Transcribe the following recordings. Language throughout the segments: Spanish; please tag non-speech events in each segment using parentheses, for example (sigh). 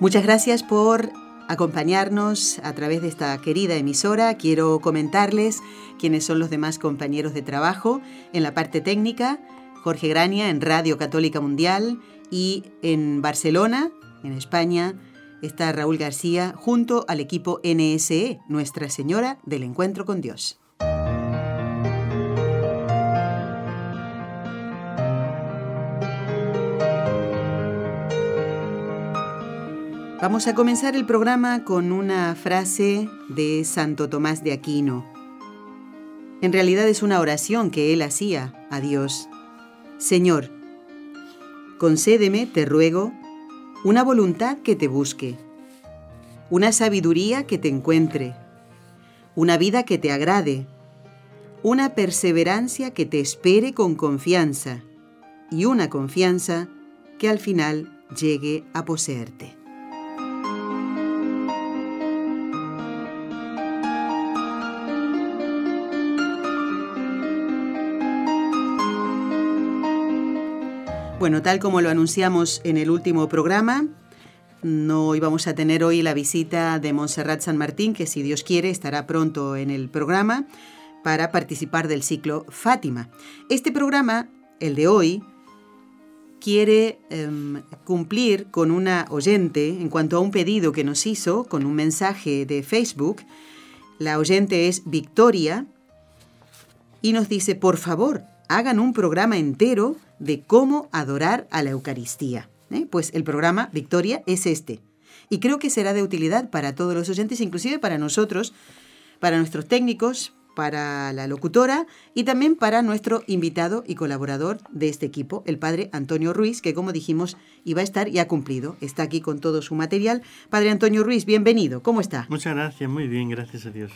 Muchas gracias por acompañarnos a través de esta querida emisora. Quiero comentarles quiénes son los demás compañeros de trabajo en la parte técnica. Jorge Grania en Radio Católica Mundial y en Barcelona, en España, está Raúl García junto al equipo NSE, Nuestra Señora del Encuentro con Dios. Vamos a comenzar el programa con una frase de Santo Tomás de Aquino. En realidad es una oración que él hacía a Dios. Señor, concédeme, te ruego, una voluntad que te busque, una sabiduría que te encuentre, una vida que te agrade, una perseverancia que te espere con confianza y una confianza que al final llegue a poseerte. Bueno, tal como lo anunciamos en el último programa, no íbamos a tener hoy la visita de Montserrat San Martín, que si Dios quiere estará pronto en el programa para participar del ciclo Fátima. Este programa, el de hoy, quiere em, cumplir con una oyente en cuanto a un pedido que nos hizo con un mensaje de Facebook. La oyente es Victoria y nos dice, por favor, hagan un programa entero de cómo adorar a la Eucaristía. ¿eh? Pues el programa Victoria es este. Y creo que será de utilidad para todos los oyentes, inclusive para nosotros, para nuestros técnicos, para la locutora y también para nuestro invitado y colaborador de este equipo, el padre Antonio Ruiz, que como dijimos iba a estar y ha cumplido. Está aquí con todo su material. Padre Antonio Ruiz, bienvenido. ¿Cómo está? Muchas gracias, muy bien, gracias a Dios.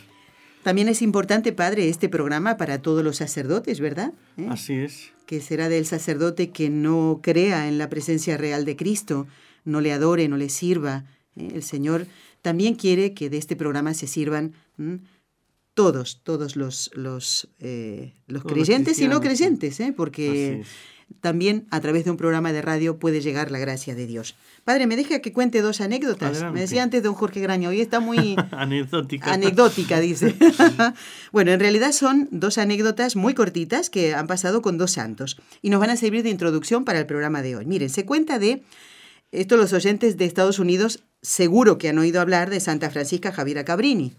También es importante, padre, este programa para todos los sacerdotes, ¿verdad? ¿Eh? Así es. Que será del sacerdote que no crea en la presencia real de Cristo, no le adore, no le sirva. ¿eh? El Señor también quiere que de este programa se sirvan todos, todos los, los, eh, los creyentes y no creyentes, ¿eh? porque también a través de un programa de radio puede llegar la gracia de Dios. Padre, me deja que cuente dos anécdotas. Me decía antes don Jorge Graña, hoy está muy (laughs) anecdótica. Anecdótica, dice. (laughs) bueno, en realidad son dos anécdotas muy cortitas que han pasado con dos santos y nos van a servir de introducción para el programa de hoy. Miren, se cuenta de, esto los oyentes de Estados Unidos seguro que han oído hablar de Santa Francisca Javiera Cabrini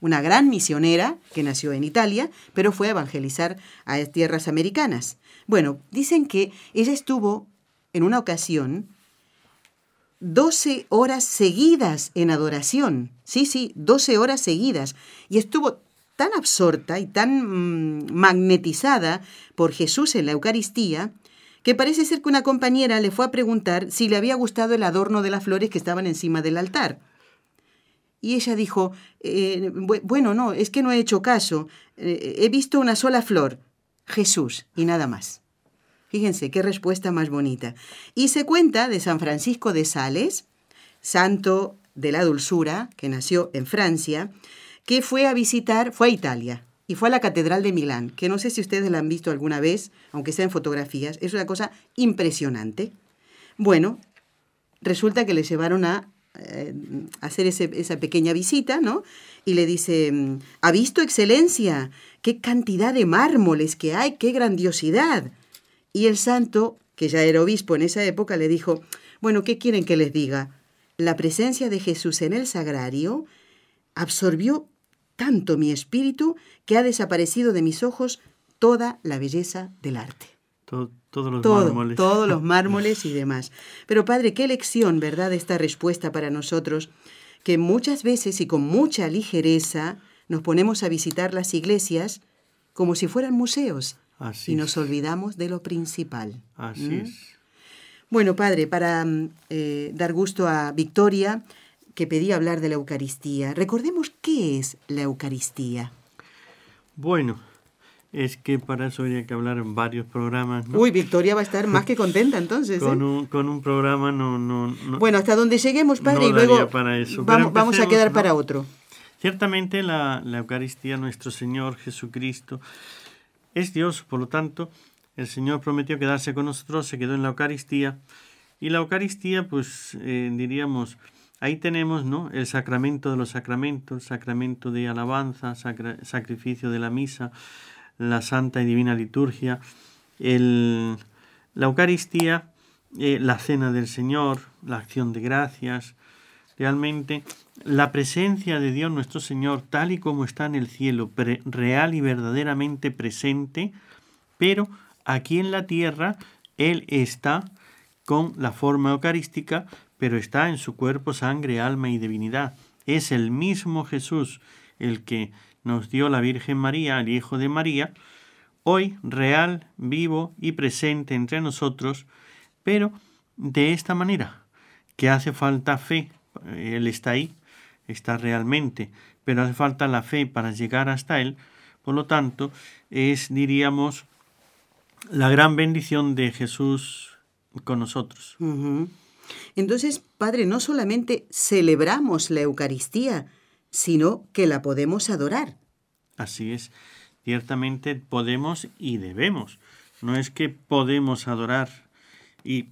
una gran misionera que nació en Italia, pero fue a evangelizar a tierras americanas. Bueno, dicen que ella estuvo en una ocasión 12 horas seguidas en adoración. Sí, sí, 12 horas seguidas. Y estuvo tan absorta y tan mm, magnetizada por Jesús en la Eucaristía que parece ser que una compañera le fue a preguntar si le había gustado el adorno de las flores que estaban encima del altar. Y ella dijo, eh, bueno, no, es que no he hecho caso. Eh, he visto una sola flor. Jesús y nada más. Fíjense qué respuesta más bonita. Y se cuenta de San Francisco de Sales, santo de la dulzura, que nació en Francia, que fue a visitar, fue a Italia y fue a la Catedral de Milán, que no sé si ustedes la han visto alguna vez, aunque sea en fotografías, es una cosa impresionante. Bueno, resulta que le llevaron a eh, hacer esa pequeña visita, ¿no? Y le dice, ¿ha visto excelencia? ¿Qué cantidad de mármoles que hay? ¡Qué grandiosidad! Y el santo, que ya era obispo en esa época, le dijo, bueno, ¿qué quieren que les diga? La presencia de Jesús en el sagrario absorbió tanto mi espíritu que ha desaparecido de mis ojos toda la belleza del arte. Todos los mármoles. Todos los (laughs) mármoles y demás. Pero padre, qué lección, ¿verdad?, esta respuesta para nosotros, que muchas veces y con mucha ligereza nos ponemos a visitar las iglesias como si fueran museos y nos olvidamos de lo principal. Así es. Bueno, padre, para mm, eh, dar gusto a Victoria, que pedía hablar de la Eucaristía. Recordemos qué es la Eucaristía. Bueno, es que para eso habría que hablar en varios programas. Uy, Victoria va a estar más que (laughs) contenta entonces. con, ¿eh? un, con un programa no, no, no Bueno, hasta donde lleguemos, padre, no y luego para eso. Vamos, vamos a quedar para otro. Ciertamente la, la Eucaristía, nuestro Señor Jesucristo, es Dios, por lo tanto, el Señor prometió quedarse con nosotros, se quedó en la Eucaristía, y la Eucaristía, pues eh, diríamos, ahí tenemos ¿no? el sacramento de los sacramentos, sacramento de alabanza, sacra- sacrificio de la misa, la santa y divina liturgia, el, la Eucaristía, eh, la cena del Señor, la acción de gracias, realmente la presencia de Dios nuestro Señor tal y como está en el cielo, real y verdaderamente presente, pero aquí en la tierra Él está con la forma eucarística, pero está en su cuerpo, sangre, alma y divinidad. Es el mismo Jesús el que nos dio la Virgen María, el Hijo de María, hoy real, vivo y presente entre nosotros, pero de esta manera, que hace falta fe, Él está ahí, está realmente, pero hace falta la fe para llegar hasta Él, por lo tanto, es, diríamos, la gran bendición de Jesús con nosotros. Entonces, padre, no solamente celebramos la Eucaristía, sino que la podemos adorar. Así es, ciertamente podemos y debemos. No es que podemos adorar y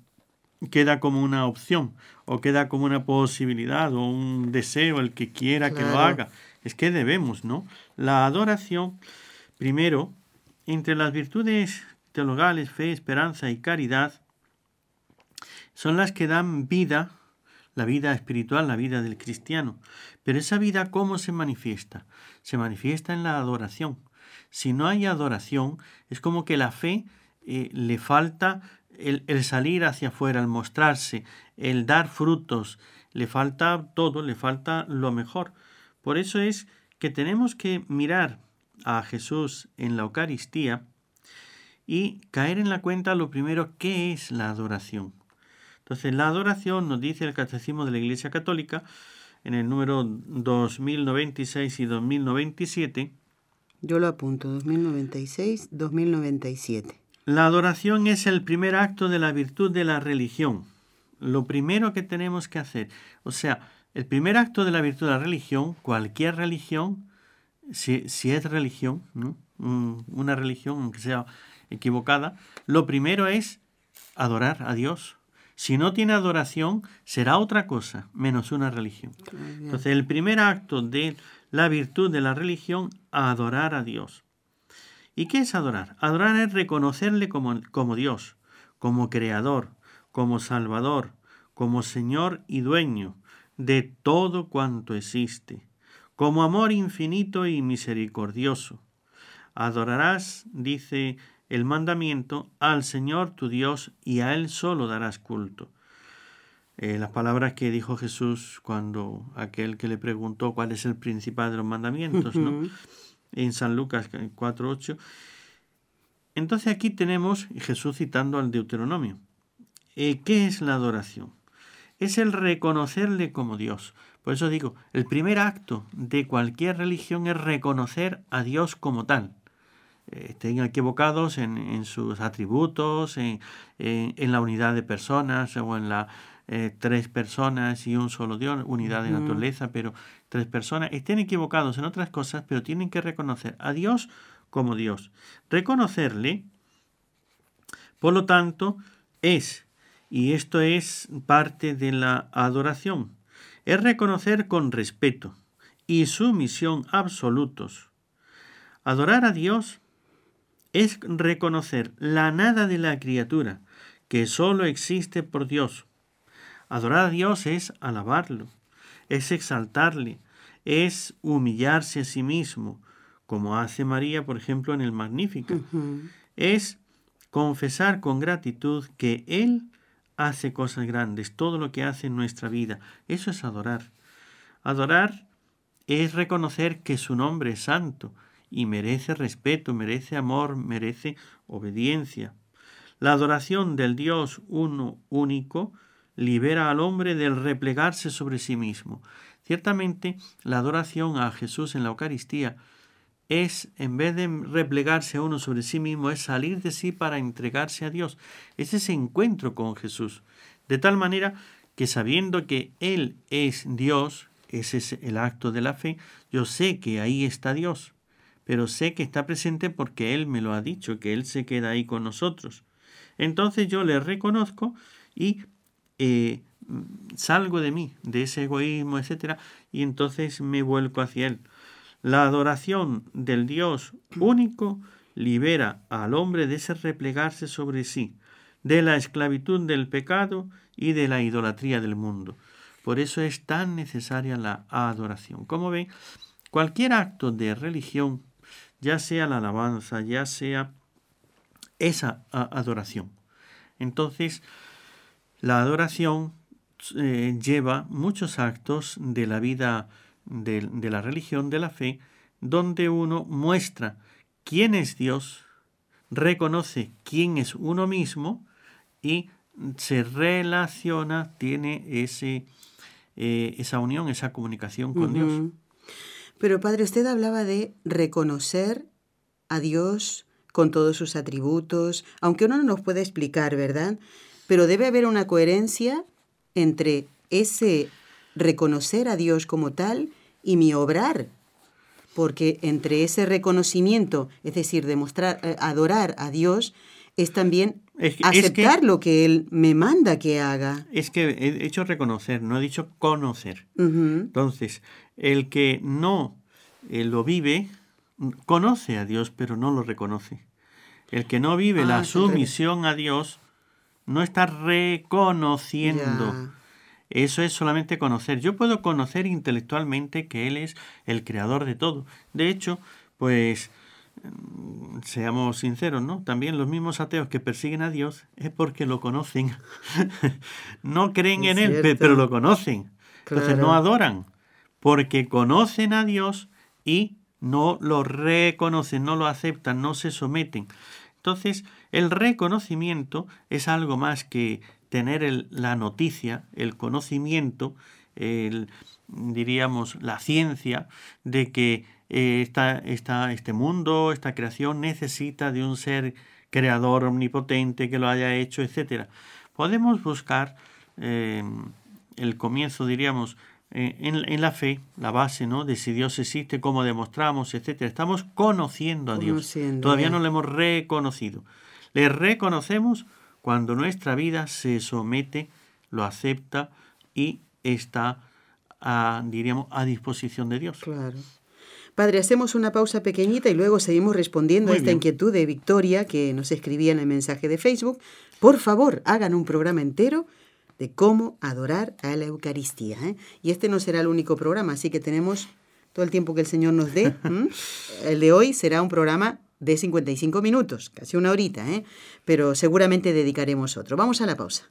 queda como una opción o queda como una posibilidad o un deseo el que quiera que lo haga. Es que debemos, ¿no? La adoración, primero, entre las virtudes teologales, fe, esperanza y caridad, son las que dan vida, la vida espiritual, la vida del cristiano. Pero esa vida, ¿cómo se manifiesta? Se manifiesta en la adoración. Si no hay adoración, es como que la fe eh, le falta el, el salir hacia afuera, el mostrarse, el dar frutos, le falta todo, le falta lo mejor. Por eso es que tenemos que mirar a Jesús en la Eucaristía y caer en la cuenta lo primero, ¿qué es la adoración? Entonces, la adoración nos dice el Catecismo de la Iglesia Católica en el número 2096 y 2097, Yo lo apunto, 2096, 2097. la adoración es el primer acto de la virtud de la religión. Lo primero que tenemos que hacer, o sea, el primer acto de la virtud de la religión, cualquier religión, si, si es religión, ¿no? Una religión, aunque sea equivocada, lo primero es adorar a Dios. Si no tiene adoración, será otra cosa, menos una religión. Entonces, el primer acto de la virtud de la religión, adorar a Dios. ¿Y qué es adorar? Adorar es reconocerle como, como Dios, como creador, como salvador, como Señor y dueño de todo cuanto existe, como amor infinito y misericordioso. Adorarás, dice el mandamiento, al Señor tu Dios y a Él solo darás culto. Eh, las palabras que dijo Jesús cuando aquel que le preguntó cuál es el principal de los mandamientos, ¿no? En San Lucas 4.8. Entonces aquí tenemos Jesús citando al Deuteronomio. Eh, ¿Qué es la adoración? Es el reconocerle como Dios. Por eso digo, el primer acto de cualquier religión es reconocer a Dios como tal. Estén equivocados en, en sus atributos, en, en- en la unidad de personas o en la eh, tres personas y un solo Dios, unidad de naturaleza, pero tres personas. Estén equivocados en otras cosas, pero tienen que reconocer a Dios como Dios. Reconocerle, por lo tanto, es, y esto es parte de la adoración, es reconocer con respeto y sumisión absolutos. Adorar a Dios es reconocer la nada de la criatura, que sólo existe por Dios. Adorar a Dios es alabarlo, es exaltarle, es humillarse a sí mismo, como hace María, por ejemplo, en el Magnífico. Ujú. Es confesar con gratitud que Él hace cosas grandes, todo lo que hace en nuestra vida. Eso es adorar. Adorar es reconocer que su nombre es santo y merece respeto, merece amor, merece obediencia. La adoración del Dios uno único libera al hombre del replegarse sobre sí mismo. Ciertamente, la adoración a Jesús en la Eucaristía es, en vez de replegarse a uno sobre sí mismo, es salir de sí para entregarse a Dios. Es ese encuentro con Jesús. De tal manera que sabiendo que Él es Dios, ese es el acto de la fe, yo sé que ahí está Dios, pero sé que está presente porque Él me lo ha dicho, que Él se queda ahí con nosotros. Entonces yo le reconozco y eh, salgo de mí, de ese egoísmo, etc., y entonces me vuelco hacia Él. La adoración del Dios único libera al hombre de ese replegarse sobre sí, de la esclavitud del pecado y de la idolatría del mundo. Por eso es tan necesaria la adoración. Como ven, cualquier acto de religión, ya sea la alabanza, ya sea esa adoración. Entonces, la adoración eh, lleva muchos actos de la vida de, la religión, de la fe, donde uno muestra quién es Dios, reconoce quién es uno mismo y se relaciona, tiene ese, eh, esa unión, esa comunicación con Dios. Pero Padre, usted hablaba de reconocer a Dios con todos sus atributos, aunque uno no nos puede explicar, ¿verdad? Pero debe haber una coherencia entre ese reconocer a Dios como tal y mi obrar. Porque entre ese reconocimiento, es decir, demostrar, eh, adorar a Dios, es también aceptar lo que Él me manda que haga. Es que he dicho reconocer, no he dicho conocer. Entonces, el que no eh, lo vive, conoce a Dios, pero no lo reconoce. El que no vive la ah, sumisión a Dios, no está reconociendo. Eso es solamente conocer. Yo puedo conocer intelectualmente que Él es el creador de todo. De hecho, pues seamos sinceros, ¿no? También los mismos ateos que persiguen a Dios es porque lo conocen. (laughs) no creen en Él, pero lo conocen. Entonces no adoran, porque conocen a Dios y no lo reconocen, no lo aceptan, no se someten. Entonces, el reconocimiento es algo más que tener la noticia, el conocimiento, el, diríamos, la ciencia de que eh, este mundo, esta creación necesita de un ser creador omnipotente que lo haya hecho, etc. Podemos buscar em, el comienzo, diríamos, eh, en, la fe, la base, ¿no? De si Dios existe, cómo demostramos, etc. Estamos conociendo a Dios. Todavía no lo hemos reconocido. Le reconocemos cuando nuestra vida se somete, lo acepta y está, a, diríamos, a disposición de Dios. Claro. Padre, hacemos una pausa pequeñita y luego seguimos respondiendo a esta inquietud de Victoria que nos escribía en el mensaje de Facebook. Por favor, hagan un programa entero de cómo adorar a la Eucaristía. ¿eh? Y este no será el único programa, así que tenemos todo el tiempo que el Señor nos dé. (laughs) El de hoy será un programa de 55 minutos, casi una horita, ¿eh? pero seguramente dedicaremos otro. Vamos a la pausa.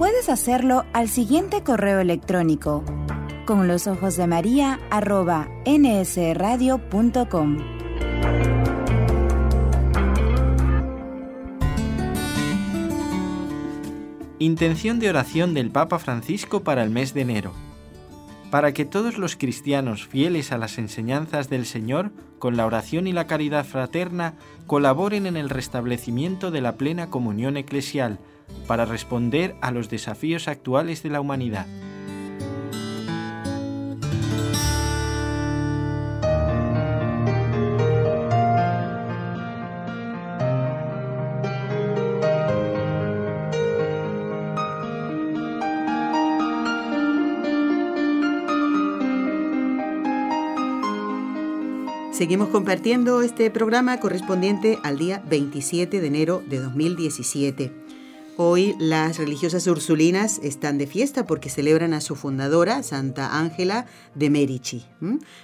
Puedes hacerlo al siguiente correo electrónico con los ojos de María arroba nsradio.com. Intención de oración del Papa Francisco para el mes de enero para que todos los cristianos fieles a las enseñanzas del Señor, con la oración y la caridad fraterna, colaboren en el restablecimiento de la plena comunión eclesial, para responder a los desafíos actuales de la humanidad. Seguimos compartiendo este programa correspondiente al día 27 de enero de 2017. Hoy las religiosas ursulinas están de fiesta porque celebran a su fundadora, Santa Ángela de Merici.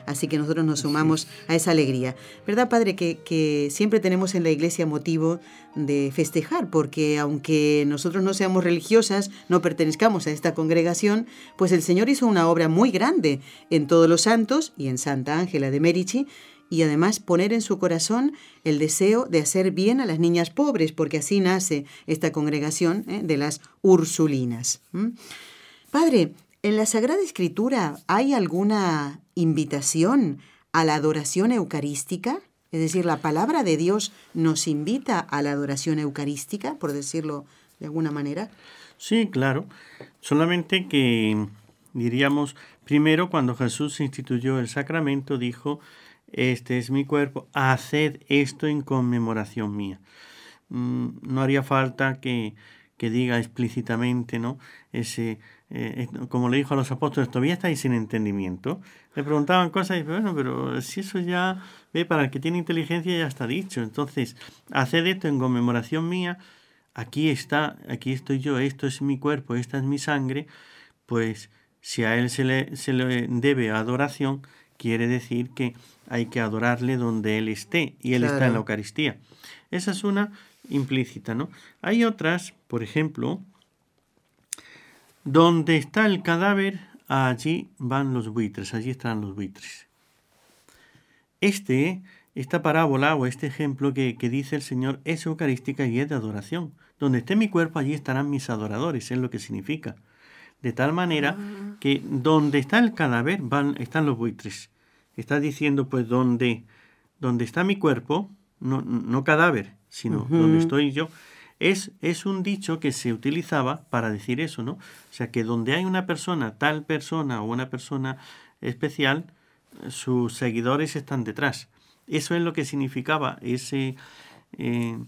Así que nosotros nos sumamos a esa alegría. ¿Verdad, Padre? Que, que, siempre tenemos en la iglesia motivo de festejar, porque aunque nosotros no seamos religiosas, no pertenezcamos a esta congregación, pues el Señor hizo una obra muy grande en todos los santos y en Santa Ángela de Merici y además poner en su corazón el deseo de hacer bien a las niñas pobres, porque así nace esta congregación ¿eh? de las Ursulinas. Padre, ¿en la Sagrada Escritura hay alguna invitación a la adoración eucarística? Es decir, la palabra de Dios nos invita a la adoración eucarística, por decirlo de alguna manera. Sí, claro. Solamente que diríamos, primero cuando Jesús instituyó el sacramento, dijo, este es mi cuerpo, haced esto en conmemoración mía. Mm, no haría falta que, que diga explícitamente, ¿no? Ese, eh, como le dijo a los apóstoles, todavía estáis sin entendimiento. Le preguntaban cosas y bueno, pero si eso ya, ve, para el que tiene inteligencia ya está dicho. Entonces, haced esto en conmemoración mía, aquí está, aquí estoy yo, esto es mi cuerpo, esta es mi sangre, pues si a él se le, se le debe adoración, quiere decir que hay que adorarle donde Él esté y Él está en la Eucaristía. Esa es una implícita, ¿no? Hay otras, por ejemplo, donde está el cadáver, allí van los buitres, allí están los buitres. Este, esta parábola o este ejemplo que, que dice el Señor es eucarística y es de adoración. Donde esté mi cuerpo, allí estarán mis adoradores, es lo que significa. De tal manera ah. que donde está el cadáver van, están los buitres. Está diciendo, pues, donde, donde está mi cuerpo, no, no cadáver, sino donde estoy yo. Es, es un dicho que se utilizaba para decir eso, ¿no? O sea, que donde hay una persona, tal persona o una persona especial, sus seguidores están detrás. Eso es lo que significaba ese, eh,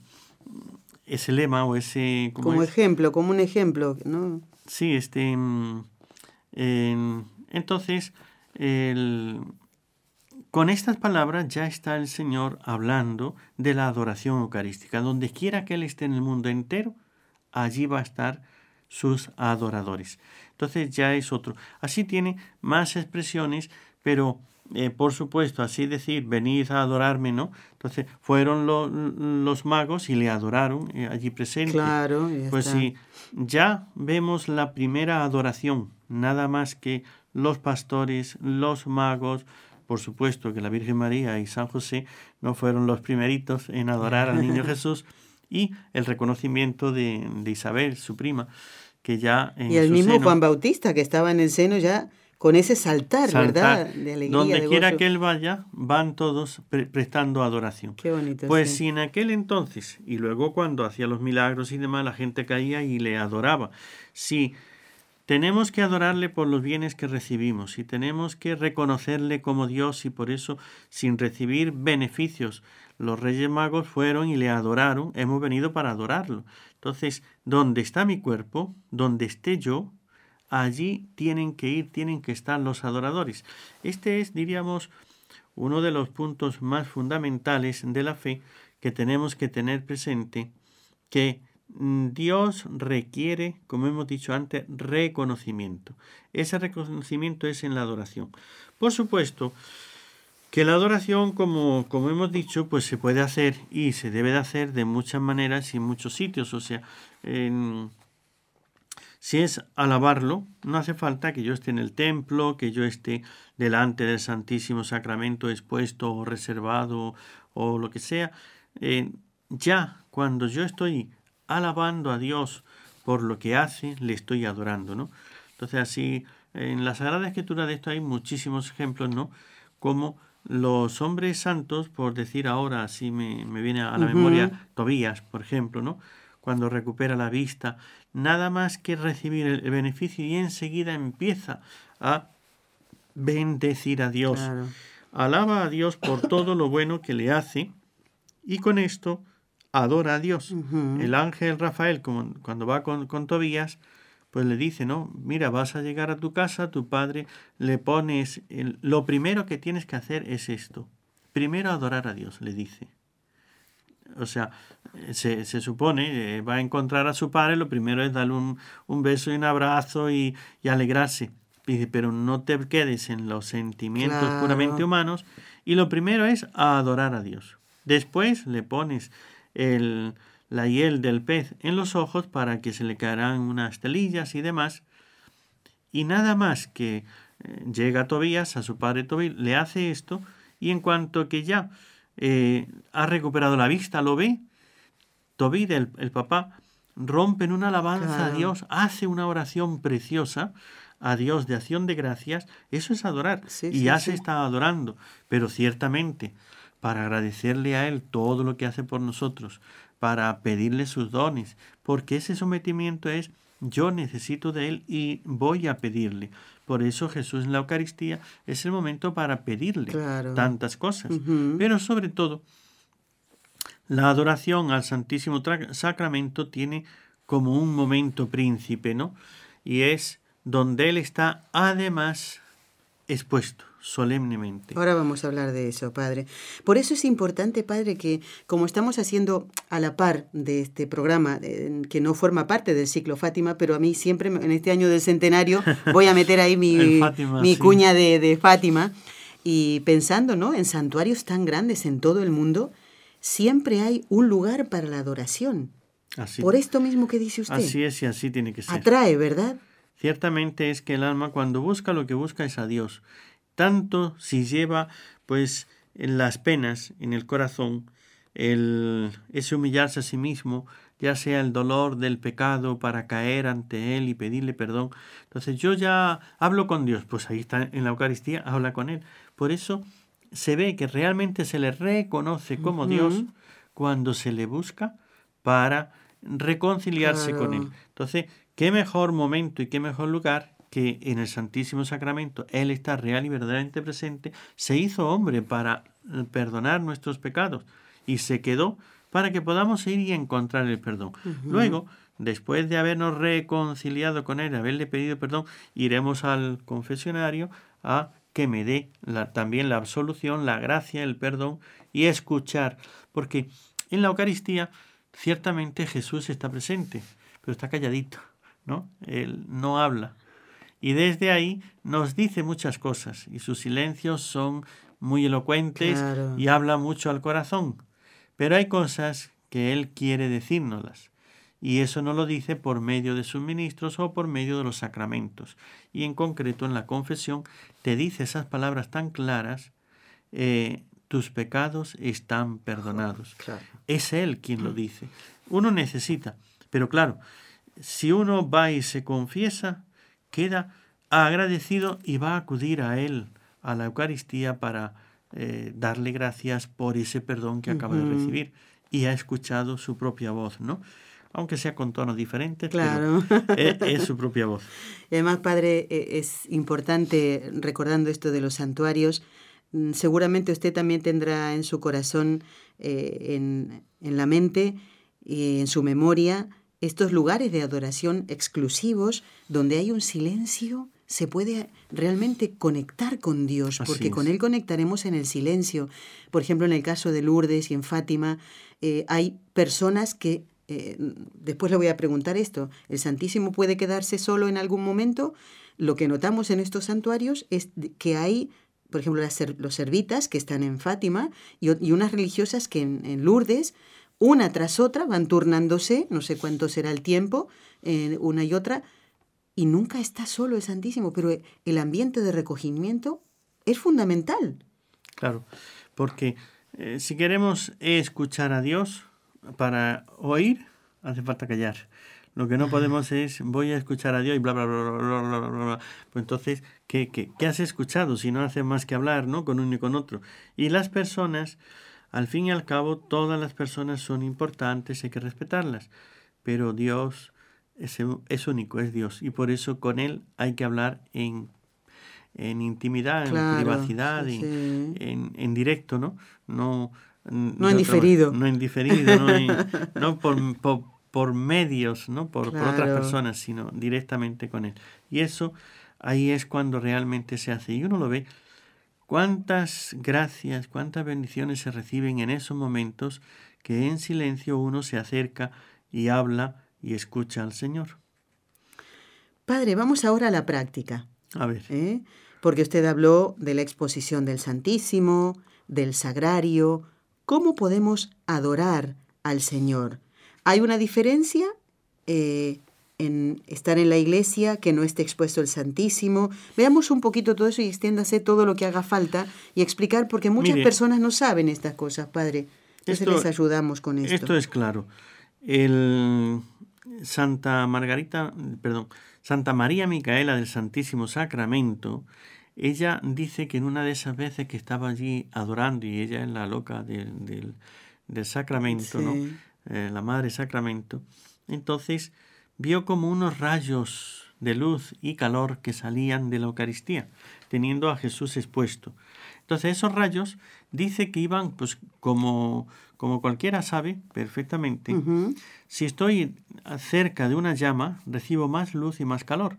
ese lema o ese... Como ejemplo, como un ejemplo, ¿no? Sí, este... Mm, entonces, el, con estas palabras ya está el Señor hablando de la adoración eucarística. Donde quiera que Él esté en el mundo entero, allí va a estar sus adoradores. Entonces ya es otro. Así tiene más expresiones, pero eh, por supuesto, así decir, venid a adorarme, ¿no? Entonces fueron los magos y le adoraron eh, allí presente. Claro, pues sí, ya vemos la primera adoración, nada más que los pastores, los magos, por supuesto que la Virgen María y San José no fueron los primeritos en adorar al niño (laughs) Jesús y el reconocimiento de, Isabel, su prima, que ya en Y el mismo Juan Bautista, que estaba en el seno ya con ese saltar, ¿verdad? De alegría. Donde quiera que él vaya, van todos prestando adoración. Qué bonito. Pues si en aquel entonces, y luego cuando hacía los milagros y demás, la gente caía y le adoraba. Si tenemos que adorarle por los bienes que recibimos y tenemos que reconocerle como Dios y por eso, sin recibir beneficios, los reyes magos fueron y le adoraron, hemos venido para adorarlo. Entonces, donde está mi cuerpo, donde esté yo, allí tienen que ir, tienen que estar los adoradores. Este es, diríamos, uno de los puntos más fundamentales de la fe que tenemos que tener presente, que Dios requiere, como hemos dicho antes, reconocimiento. Ese reconocimiento es en la adoración. Por supuesto que la adoración, como, como hemos dicho, pues se puede hacer y se debe de hacer de muchas maneras y en muchos sitios. O sea, si es alabarlo, no hace falta que yo esté en el templo, que yo esté delante del Santísimo Sacramento expuesto o reservado o lo que sea. Eh, ya cuando yo estoy alabando a Dios por lo que hace, le estoy adorando, ¿no? Entonces así, en la Sagrada Escritura de esto hay muchísimos ejemplos, ¿no? Como los hombres santos, por decir ahora, así me, viene a la memoria Tobías, por ejemplo, ¿no? Cuando recupera la vista, nada más que recibir el, beneficio y enseguida empieza a bendecir a Dios. Alaba a Dios por todo lo bueno que le hace y con esto adora a Dios. El ángel Rafael, como, cuando va con, con, Tobías, pues le dice, ¿no? Mira, vas a llegar a tu casa, tu padre, le pones, lo primero que tienes que hacer es esto, primero adorar a Dios, le dice. O sea, se, supone, eh, va a encontrar a su padre, lo primero es darle un, beso y un abrazo y, alegrarse. Dice, pero no te quedes en los sentimientos puramente humanos. Y lo primero es adorar a Dios. Después le pones el, la hiel del pez en los ojos para que se le caerán unas telillas y demás. Y nada más que eh, llega Tobías, a su padre Tobías, le hace esto y en cuanto que ya eh, ha recuperado la vista, lo ve, Tobit, el, el papá, rompe en una alabanza a Dios, hace una oración preciosa a Dios de acción de gracias, eso es adorar. y ya se está adorando, pero ciertamente para agradecerle a Él todo lo que hace por nosotros, para pedirle sus dones, porque ese sometimiento es yo necesito de Él y voy a pedirle. Por eso Jesús en la Eucaristía es el momento para pedirle tantas cosas. Pero sobre todo, la adoración al Santísimo Sacramento tiene como un momento príncipe, ¿no? Y es donde Él está además expuesto solemnemente. Ahora vamos a hablar de eso, Padre. Por eso es importante, Padre, que como estamos haciendo a la par de este programa, que no forma parte del ciclo Fátima, pero a mí siempre en este año del centenario (laughs) voy a meter ahí mi, mi cuña de, Fátima, y pensando ¿no? en santuarios tan grandes en todo el mundo, siempre hay un lugar para la adoración. Por esto mismo que dice usted. Así es y así tiene que ser. Atrae, ¿verdad? Ciertamente es que el alma cuando busca lo que busca es a Dios tanto si lleva pues en las penas en el corazón el, ese humillarse a sí mismo, ya sea el dolor del pecado para caer ante Él y pedirle perdón. Entonces yo ya hablo con Dios, pues ahí está en la Eucaristía, habla con Él. Por eso se ve que realmente se le reconoce como Dios cuando se le busca para reconciliarse con Él. Entonces, qué mejor momento y qué mejor lugar que en el Santísimo Sacramento Él está real y verdaderamente presente, se hizo hombre para eh, perdonar nuestros pecados y se quedó para que podamos ir y encontrar el perdón. Luego, después de habernos reconciliado con Él, haberle pedido perdón, iremos al confesionario a que me dé la, también la absolución, la gracia, el perdón y escuchar, porque en la Eucaristía ciertamente Jesús está presente, pero está calladito, ¿no? Él no habla. Y desde ahí nos dice muchas cosas y sus silencios son muy elocuentes y habla mucho al corazón. Pero hay cosas que Él quiere decírnoslas. Y eso no lo dice por medio de sus ministros o por medio de los sacramentos. Y en concreto en la confesión te dice esas palabras tan claras, eh, tus pecados están perdonados. Es Él quien lo dice. Uno necesita, pero claro, si uno va y se confiesa, queda agradecido y va a acudir a Él, a la Eucaristía, para eh, darle gracias por ese perdón que acaba de recibir y ha escuchado su propia voz, ¿no? Aunque sea con tonos diferentes, claro. (laughs) es, su propia voz. además, Padre, e, es importante, recordando esto de los santuarios, mm, seguramente usted también tendrá en su corazón, eh, en, en la mente y en su memoria, estos lugares de adoración exclusivos donde hay un silencio, se puede realmente conectar con Dios, porque con Él conectaremos en el silencio. Por ejemplo, en el caso de Lourdes y en Fátima, eh, hay personas que, eh, después le voy a preguntar esto, ¿el Santísimo puede quedarse solo en algún momento? Lo que notamos en estos santuarios es que hay por ejemplo, las, los servitas que están en Fátima y, unas religiosas que en Lourdes una tras otra, van turnándose, no sé cuánto será el tiempo, eh, una y otra, y nunca está solo el Santísimo, pero el ambiente de recogimiento es fundamental. Claro, porque eh, si queremos escuchar a Dios para oír, hace falta callar. Lo que no podemos es voy a escuchar a Dios y bla, bla, bla, bla, bla, bla, bla. Pues entonces, ¿qué, qué, qué has escuchado si no hace más que hablar, ¿no? Con uno y con otro. Y las personas al fin y al cabo, todas las personas son importantes, hay que respetarlas, pero Dios es, es único, es Dios, y por eso con Él hay que hablar en, en intimidad, en privacidad, En, en, directo, ¿no? No, no en diferido. No en diferido, no, (laughs) por, por, medios, ¿no? Por, por otras personas, sino directamente con Él. Y eso ahí es cuando realmente se hace. Y uno lo ve cuántas gracias, cuántas bendiciones se reciben en esos momentos que en silencio uno se acerca y habla y escucha al Señor. Padre, vamos ahora a la práctica. A ver. ¿eh? Porque usted habló de la exposición del Santísimo, del Sagrario. ¿Cómo podemos adorar al Señor? ¿Hay una diferencia eh, en estar en la iglesia, que no esté expuesto el Santísimo. Veamos un poquito todo eso y extiéndase todo lo que haga falta y explicar, porque muchas personas no saben estas cosas, Padre. Entonces les ayudamos con esto. Esto es claro. El Santa Margarita, perdón, Santa María Micaela del Santísimo Sacramento, ella dice que en una de esas veces que estaba allí adorando, y ella es la loca del, del, sacramento, ¿no? Eh, la Madre Sacramento, entonces vio como unos rayos de luz y calor que salían de la Eucaristía, teniendo a Jesús expuesto. Entonces esos rayos dice que iban, pues como, como cualquiera sabe perfectamente, si estoy cerca de una llama, recibo más luz y más calor.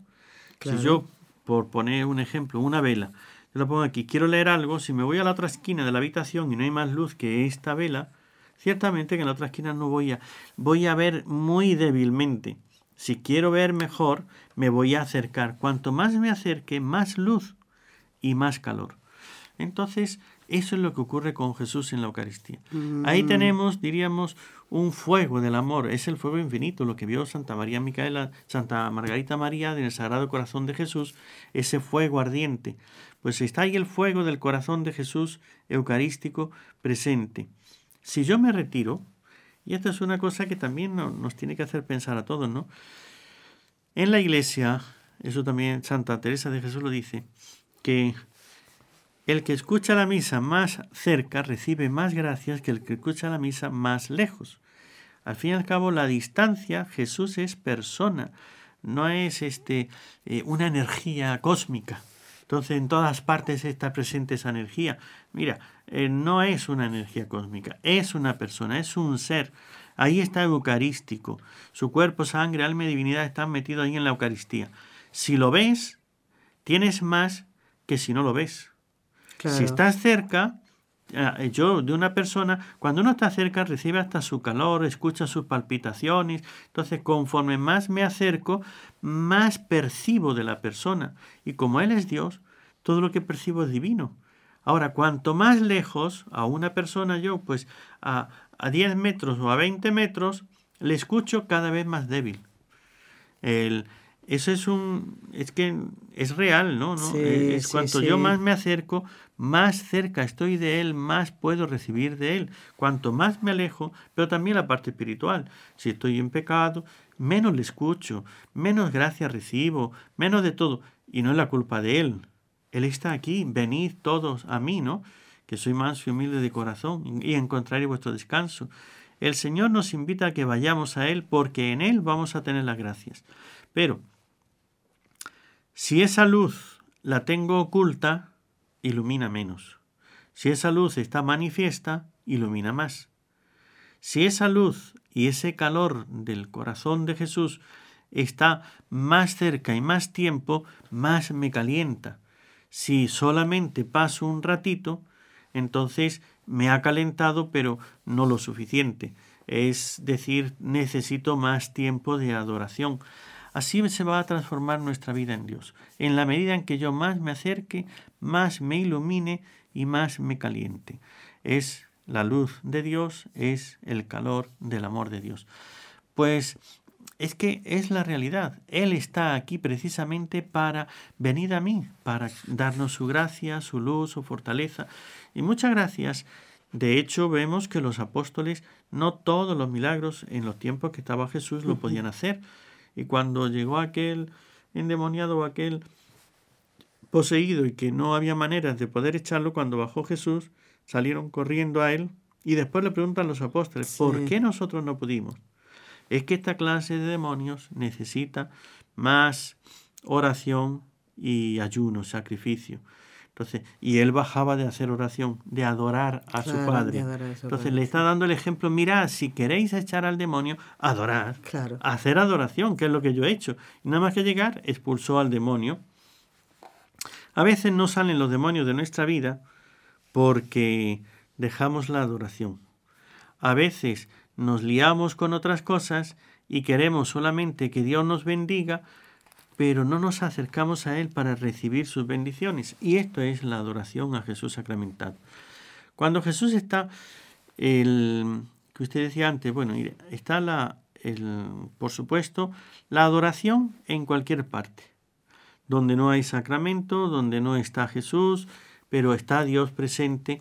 Si yo, por poner un ejemplo, una vela, yo lo pongo aquí, quiero leer algo, si me voy a la otra esquina de la habitación y no hay más luz que esta vela, ciertamente que en la otra esquina no voy a, voy a ver muy débilmente. Si quiero ver mejor, me voy a acercar. Cuanto más me acerque, más luz y más calor. Entonces, eso es lo que ocurre con Jesús en la Eucaristía. Ahí mm. tenemos, diríamos, un fuego del amor. Es el fuego infinito, lo que vio Santa María Micaela, Santa Margarita María en el Sagrado Corazón de Jesús, ese fuego ardiente. Pues está ahí el fuego del corazón de Jesús eucarístico presente. Si yo me retiro, y esta es una cosa que también nos tiene que hacer pensar a todos, ¿no? En la iglesia, eso también Santa Teresa de Jesús lo dice, que el que escucha la misa más cerca recibe más gracias que el que escucha la misa más lejos. Al fin y al cabo, la distancia, Jesús es persona, no es este, eh, una energía cósmica. Entonces, en todas partes está presente esa energía. Mira, eh, no es una energía cósmica, es una persona, es un ser. Ahí está eucarístico. Su cuerpo, sangre, alma y divinidad están metidos ahí en la Eucaristía. Si lo ves, tienes más que si no lo ves. Si estás cerca, yo de una persona, cuando uno está cerca recibe hasta su calor, escucha sus palpitaciones, entonces conforme más me acerco, más percibo de la persona. Y como Él es Dios, todo lo que percibo es divino. Ahora, cuanto más lejos a una persona yo, pues a, a 10 metros o a 20 metros, le escucho cada vez más débil. El, eso es un es que es real no, ¿No? es cuanto yo más me acerco más cerca estoy de él más puedo recibir de él. Cuanto más me alejo pero también la parte espiritual. Si estoy en pecado menos le escucho menos gracia recibo menos de todo. Y no es la culpa de él. Él está aquí venid todos a mí no que soy más y humilde de corazón y encontraré vuestro descanso. El Señor nos invita a que vayamos a Él porque en Él vamos a tener las gracias. Pero si esa luz la tengo oculta, ilumina menos. Si esa luz está manifiesta, ilumina más. Si esa luz y ese calor del corazón de Jesús está más cerca y más tiempo, más me calienta. Si solamente paso un ratito, entonces me ha calentado, pero no lo suficiente. Es decir, necesito más tiempo de adoración. Así se va a transformar nuestra vida en Dios. En la medida en que yo más me acerque, más me ilumine y más me caliente. Es la luz de Dios, es el calor del amor de Dios. Pues es que es la realidad. Él está aquí precisamente para venir a mí, para darnos su gracia, su luz, su fortaleza. Y muchas gracias. De hecho, vemos que los apóstoles no todos los milagros en los tiempos que estaba Jesús lo podían hacer. Y cuando llegó aquel endemoniado o aquel poseído y que no había maneras de poder echarlo, cuando bajó Jesús, salieron corriendo a él y después le preguntan los apóstoles, ¿por qué nosotros no pudimos? Es que esta clase de demonios necesita más oración y ayuno, sacrificio. Entonces, y él bajaba de hacer oración, de adorar a su padre. Entonces le está dando el ejemplo, mirad, si queréis echar al demonio, adorar, hacer adoración, que es lo que yo he hecho. Y nada más que llegar, expulsó al demonio. A veces no salen los demonios de nuestra vida porque dejamos la adoración. A veces nos liamos con otras cosas y queremos solamente que Dios nos bendiga, pero no nos acercamos a Él para recibir sus bendiciones. Y esto es la adoración a Jesús sacramentado. Cuando Jesús está, el, que usted decía antes, bueno, está la, el, por supuesto, la adoración en cualquier parte, donde no hay sacramento, donde no está Jesús, pero está Dios presente.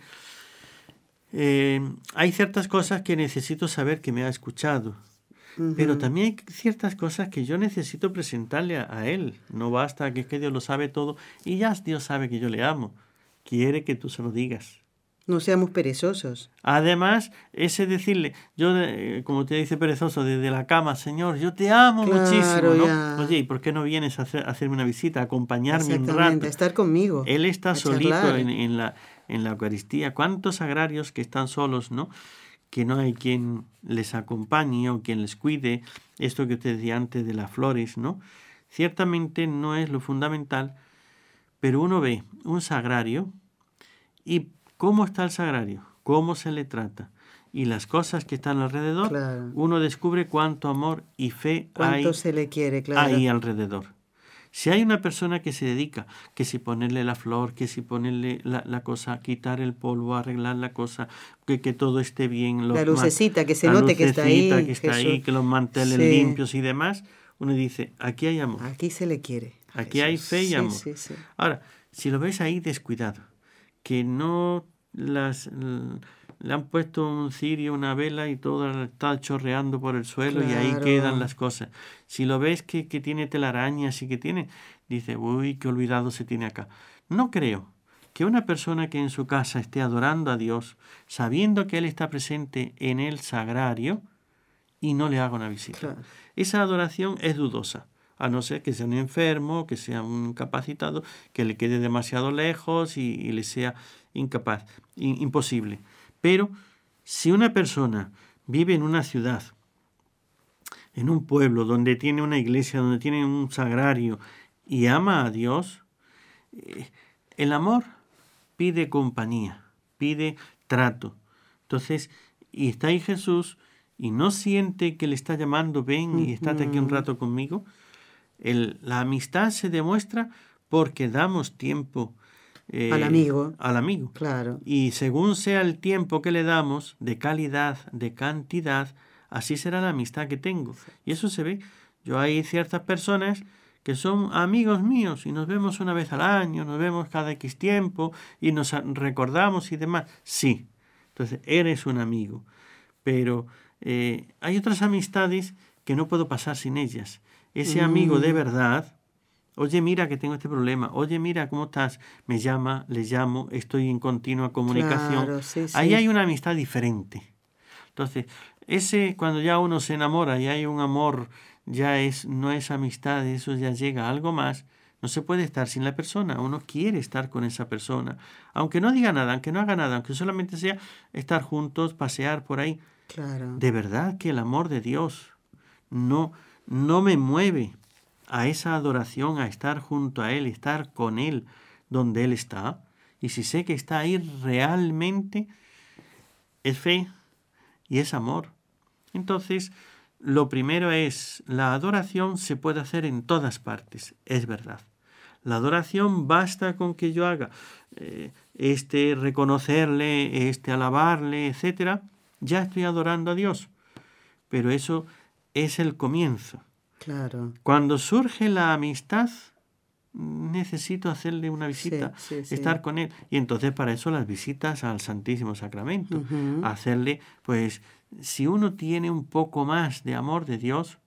Eh, hay ciertas cosas que necesito saber que me ha escuchado, pero también hay ciertas cosas que yo necesito presentarle a, Él. No basta que, que Dios lo sabe todo y ya Dios sabe que yo le amo. Quiere que tú se lo digas. No seamos perezosos. Además, ese decirle, yo, eh, como te dice perezoso, desde la cama, Señor, yo te amo muchísimo, ¿no? Oye, ¿y por qué no vienes a, hacerme una visita, a acompañarme un rato? a estar conmigo. Él está solito en, la, en la Eucaristía. ¿Cuántos agrarios que están solos, no? Que no hay quien les acompañe o quien les cuide. Esto que usted decía antes de las flores, ¿no? Ciertamente no es lo fundamental, pero uno ve un sagrario y cómo está el sagrario, cómo se le trata y las cosas que están alrededor, uno descubre cuánto amor y fe hay, se le quiere, ahí alrededor. Si hay una persona que se dedica, que si ponerle la flor, que si ponerle la, cosa, quitar el polvo, arreglar la cosa, que, que todo esté bien. la lucecita, que se note que está ahí. que está ahí, que los manteles limpios y demás, uno dice, aquí hay amor. Aquí se le quiere. Aquí hay fe y amor. Ahora, si lo ves ahí descuidado, que no las le han puesto un cirio, una vela y todo está chorreando por el suelo y ahí quedan las cosas. Si lo ves que, que tiene telarañas y que tiene, dice, uy, qué olvidado se tiene acá. No creo que una persona que en su casa esté adorando a Dios, sabiendo que Él está presente en el sagrario, y no le haga una visita. Esa adoración es dudosa a no ser que sea un enfermo, que sea un incapacitado, que le quede demasiado lejos y, le sea incapaz, imposible. Pero si una persona vive en una ciudad, en un pueblo donde tiene una iglesia, donde tiene un sagrario y ama a Dios, eh, el amor pide compañía, pide trato. Entonces, y está ahí Jesús y no siente que le está llamando, ven y estate aquí un rato conmigo, la amistad se demuestra porque damos tiempo eh, al amigo. Al amigo. Claro. Y según sea el tiempo que le damos, de calidad, de cantidad, así será la amistad que tengo. Y eso se ve. Yo hay ciertas personas que son amigos míos y nos vemos una vez al año, nos vemos cada X tiempo y nos recordamos y demás. Sí, entonces eres un amigo. Pero eh, hay otras amistades que no puedo pasar sin ellas ese amigo de mm. verdad, oye, mira que tengo este problema, oye, mira cómo estás, me llama, le llamo, estoy en continua comunicación. Ahí hay una amistad diferente. Entonces, ese cuando ya uno se enamora y hay un amor, ya es no es amistad, eso ya llega a algo más. No se puede estar sin la persona, uno quiere estar con esa persona, aunque no diga nada, aunque no haga nada, aunque solamente sea estar juntos, pasear por ahí. Claro. De verdad que el amor de Dios no no me mueve a esa adoración, a estar junto a Él, estar con Él donde Él está, y si sé que está ahí realmente, es fe y es amor. Entonces, lo primero es, la adoración se puede hacer en todas partes, es verdad. La adoración basta con que yo haga eh, este reconocerle, este alabarle, etc. Ya estoy adorando a Dios. Pero eso es el comienzo. Claro. Cuando surge la amistad, necesito hacerle una visita, estar con él. Y entonces para eso las visitas al Santísimo Sacramento. Hacerle, pues, si uno tiene un poco más de amor de Dios,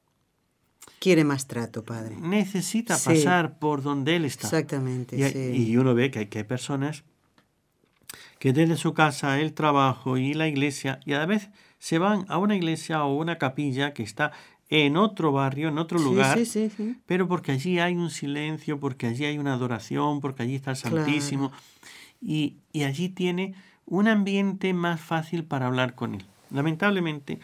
Quiere más trato, padre. Necesita pasar por donde Él está. Exactamente. Y, uno ve que hay, que hay personas que desde su casa, el trabajo y la iglesia, y a la vez se van a una iglesia o una capilla que está en otro barrio, en otro lugar, pero porque allí hay un silencio, porque allí hay una adoración, porque allí está el Santísimo, y, allí tiene un ambiente más fácil para hablar con él. Lamentablemente,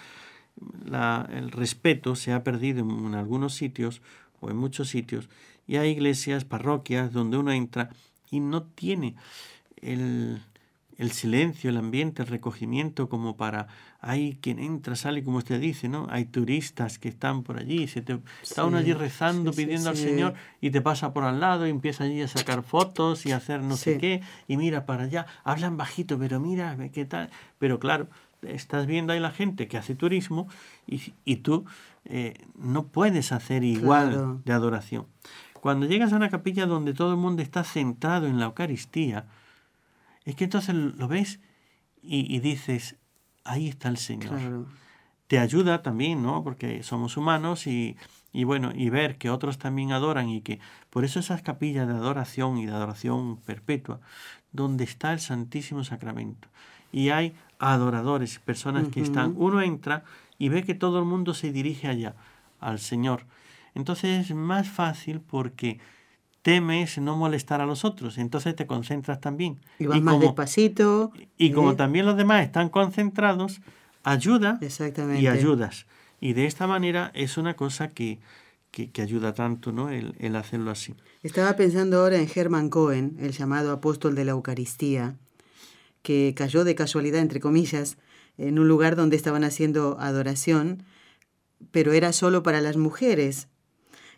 el respeto se ha perdido en, en algunos sitios o en muchos sitios, y hay iglesias, parroquias, donde uno entra y no tiene el, el silencio, el ambiente, el recogimiento como para hay quien entra, sale, como usted dice, ¿no? Hay turistas que están por allí, se te, está uno allí rezando, pidiendo al Señor y te pasa por al lado y empieza allí a sacar fotos y a hacer no sé qué y mira para allá, hablan bajito, pero mira, qué tal. Pero claro, estás viendo ahí la gente que hace turismo y, y tú eh, no puedes hacer igual de adoración. Cuando llegas a una capilla donde todo el mundo está centrado en la Eucaristía, es que entonces lo ves y, dices, ahí está el Señor. Te ayuda también, ¿no? Porque somos humanos y, y bueno, y ver que otros también adoran y que por eso esas capillas de adoración y de adoración perpetua, donde está el Santísimo Sacramento. Y hay adoradores, personas que están, uno entra y ve que todo el mundo se dirige allá, al Señor. Entonces es más fácil porque temes no molestar a los otros, entonces te concentras también. Y vas más despacito. Y como también los demás están concentrados, ayuda y ayudas. Y de esta manera es una cosa que, que, ayuda tanto, ¿no? El, el, hacerlo así. Estaba pensando ahora en Hermann Cohen, el llamado apóstol de la Eucaristía, que cayó de casualidad, entre comillas, en un lugar donde estaban haciendo adoración, pero era solo para las mujeres.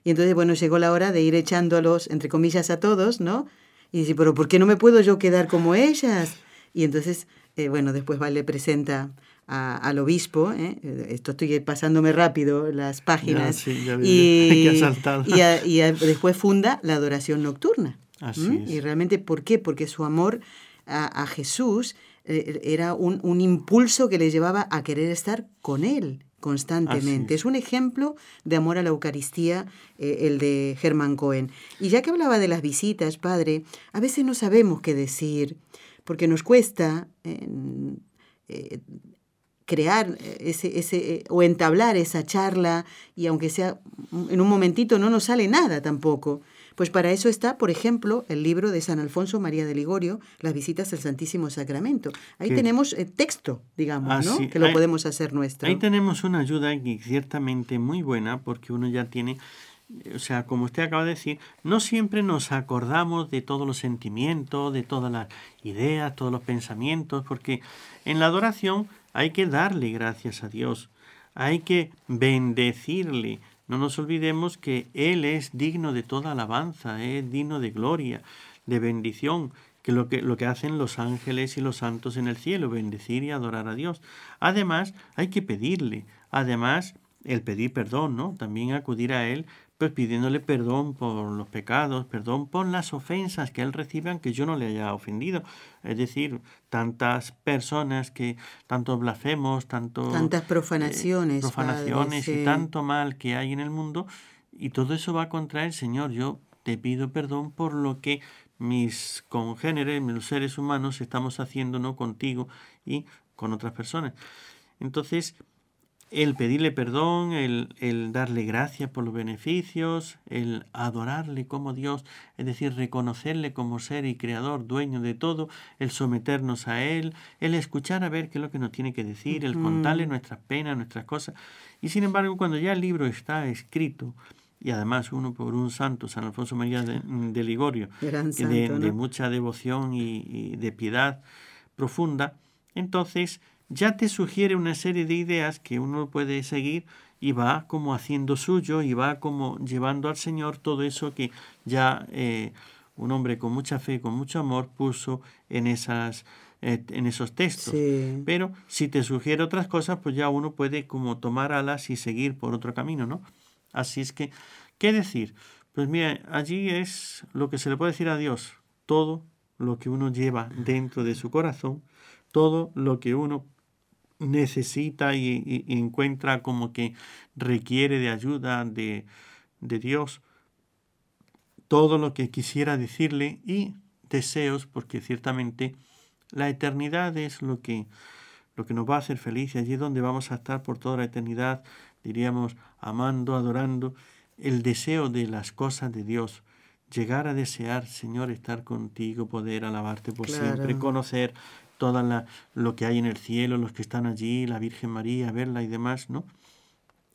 Y entonces, bueno, llegó la hora de ir echándolos, entre comillas, a todos, ¿no? Y dice, pero ¿por qué no me puedo yo quedar como ellas? Y entonces, eh, bueno, después va, le presenta al obispo, ¿eh? esto estoy pasándome rápido las páginas, sí, ya y, (laughs) y, después funda la adoración nocturna. Así es. Y realmente, ¿por qué? Porque su amor a, Jesús eh, era un, un impulso que le llevaba a querer estar con él constantemente. Es. un ejemplo de amor a la Eucaristía, eh, el de Germán Cohen. Y ya que hablaba de las visitas, padre, a veces no sabemos qué decir, porque nos cuesta eh, crear ese, ese, eh, o entablar esa charla, y aunque sea en un momentito no nos sale nada tampoco. Pues para eso está, por ejemplo, el libro de San Alfonso María de Ligorio, Las visitas al Santísimo Sacramento. Ahí tenemos el texto, digamos, ah, ¿no? Que lo podemos hacer nuestro. Ahí tenemos una ayuda ciertamente muy buena porque uno ya tiene o sea, como usted acaba de decir, no siempre nos acordamos de todos los sentimientos, de todas las ideas, todos los pensamientos, porque en la adoración hay que darle gracias a Dios, hay que bendecirle, no nos olvidemos que Él es digno de toda alabanza, es digno de gloria, de bendición, que lo, que lo que hacen los ángeles y los santos en el cielo, bendecir y adorar a Dios. Además, hay que pedirle, además, el pedir perdón, ¿no? También acudir a Él pues pidiéndole perdón por los pecados, perdón por las ofensas que él recibe aunque yo no le haya ofendido. Es decir, tantas personas que tanto blasfemos, tanto tantas profanaciones, eh, profanaciones y tanto mal que hay en el mundo y todo eso va contra el Señor. Yo te pido perdón por lo que mis congéneres, mis seres humanos estamos haciendo no contigo y con otras personas. Entonces, el pedirle perdón, el, el, darle gracias por los beneficios, el adorarle como Dios, es decir, reconocerle como ser y creador, dueño de todo, el someternos a Él, el escuchar a ver qué es lo que nos tiene que decir, el contarle nuestras penas, nuestras cosas. Y sin embargo, cuando ya el libro está escrito, y además uno por un santo, San Alfonso María de, Ligorio, de, mucha devoción y de piedad profunda, entonces ya te sugiere una serie de ideas que uno puede seguir y va como haciendo suyo y va como llevando al Señor todo eso que ya eh, un hombre con mucha fe, con mucho amor puso en, esas, eh, en esos textos. Pero si te sugiere otras cosas, pues ya uno puede como tomar alas y seguir por otro camino, ¿no? Así es que, ¿qué decir? Pues mira, allí es lo que se le puede decir a Dios, todo lo que uno lleva dentro de su corazón, todo lo que uno necesita y, encuentra como que requiere de ayuda de, de Dios, todo lo que quisiera decirle y deseos, porque ciertamente la eternidad es lo que, lo que nos va a hacer felices, allí es donde vamos a estar por toda la eternidad, diríamos, amando, adorando, el deseo de las cosas de Dios, llegar a desear, Señor, estar contigo, poder alabarte por siempre, conocer todo lo que hay en el cielo, los que están allí, la Virgen María, verla y demás, ¿no?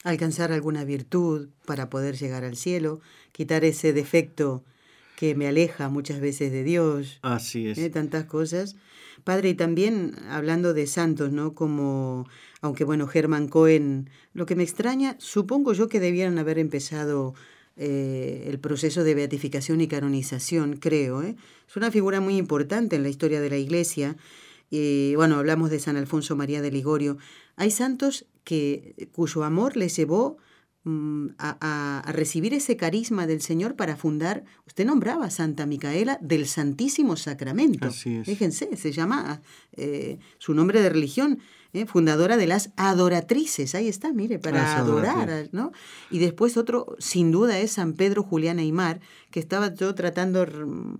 Alcanzar alguna virtud para poder llegar al cielo, quitar ese defecto que me aleja muchas veces de Dios. Así es. ¿eh? Tantas cosas. Padre, y también hablando de santos, ¿no? Como, aunque bueno, Germán Cohen, lo que me extraña, supongo yo que debieran haber empezado eh, el proceso de beatificación y canonización, creo. ¿eh? Es una figura muy importante en la historia de la Iglesia. Y bueno, hablamos de San Alfonso María de Ligorio. Hay santos que, cuyo amor les llevó a, a, recibir ese carisma del Señor para fundar, usted nombraba Santa Micaela del Santísimo Sacramento. Así es. Fíjense, se llama eh, su nombre de religión, ¿eh? fundadora de las adoratrices, ahí está, mire, para adorar. ¿no? Y después otro, sin duda, es San Pedro Julián Aymar, que estaba yo tratando, mm,